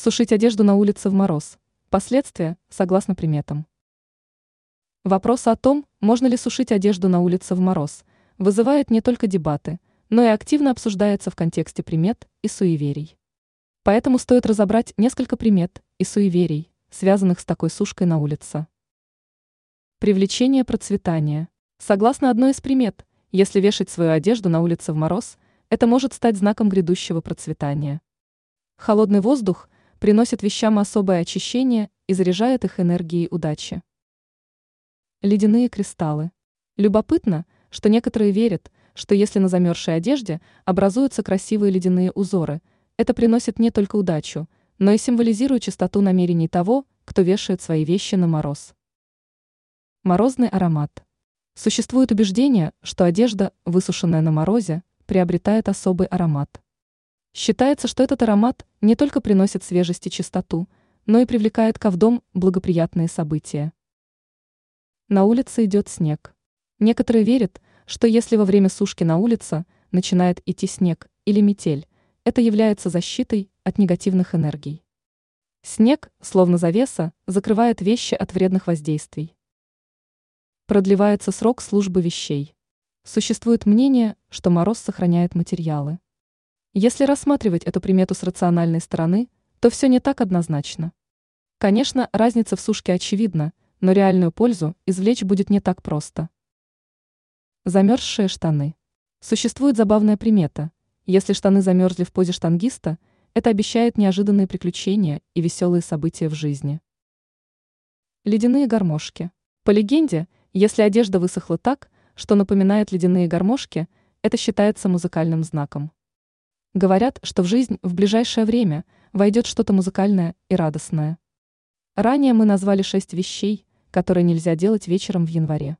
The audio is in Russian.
Сушить одежду на улице в мороз. Последствия, согласно приметам. Вопрос о том, можно ли сушить одежду на улице в мороз, вызывает не только дебаты, но и активно обсуждается в контексте примет и суеверий. Поэтому стоит разобрать несколько примет и суеверий, связанных с такой сушкой на улице. Привлечение процветания. Согласно одной из примет, если вешать свою одежду на улице в мороз, это может стать знаком грядущего процветания. Холодный воздух приносит вещам особое очищение и заряжает их энергией удачи. Ледяные кристаллы. Любопытно, что некоторые верят, что если на замерзшей одежде образуются красивые ледяные узоры, это приносит не только удачу, но и символизирует чистоту намерений того, кто вешает свои вещи на мороз. Морозный аромат. Существует убеждение, что одежда, высушенная на морозе, приобретает особый аромат. Считается, что этот аромат не только приносит свежесть и чистоту, но и привлекает ко в дом благоприятные события. На улице идет снег. Некоторые верят, что если во время сушки на улице начинает идти снег или метель, это является защитой от негативных энергий. Снег, словно завеса, закрывает вещи от вредных воздействий. Продлевается срок службы вещей. Существует мнение, что мороз сохраняет материалы. Если рассматривать эту примету с рациональной стороны, то все не так однозначно. Конечно, разница в сушке очевидна, но реальную пользу извлечь будет не так просто. Замерзшие штаны. Существует забавная примета. Если штаны замерзли в позе штангиста, это обещает неожиданные приключения и веселые события в жизни. Ледяные гармошки. По легенде, если одежда высохла так, что напоминает ледяные гармошки, это считается музыкальным знаком. Говорят, что в жизнь в ближайшее время войдет что-то музыкальное и радостное. Ранее мы назвали шесть вещей, которые нельзя делать вечером в январе.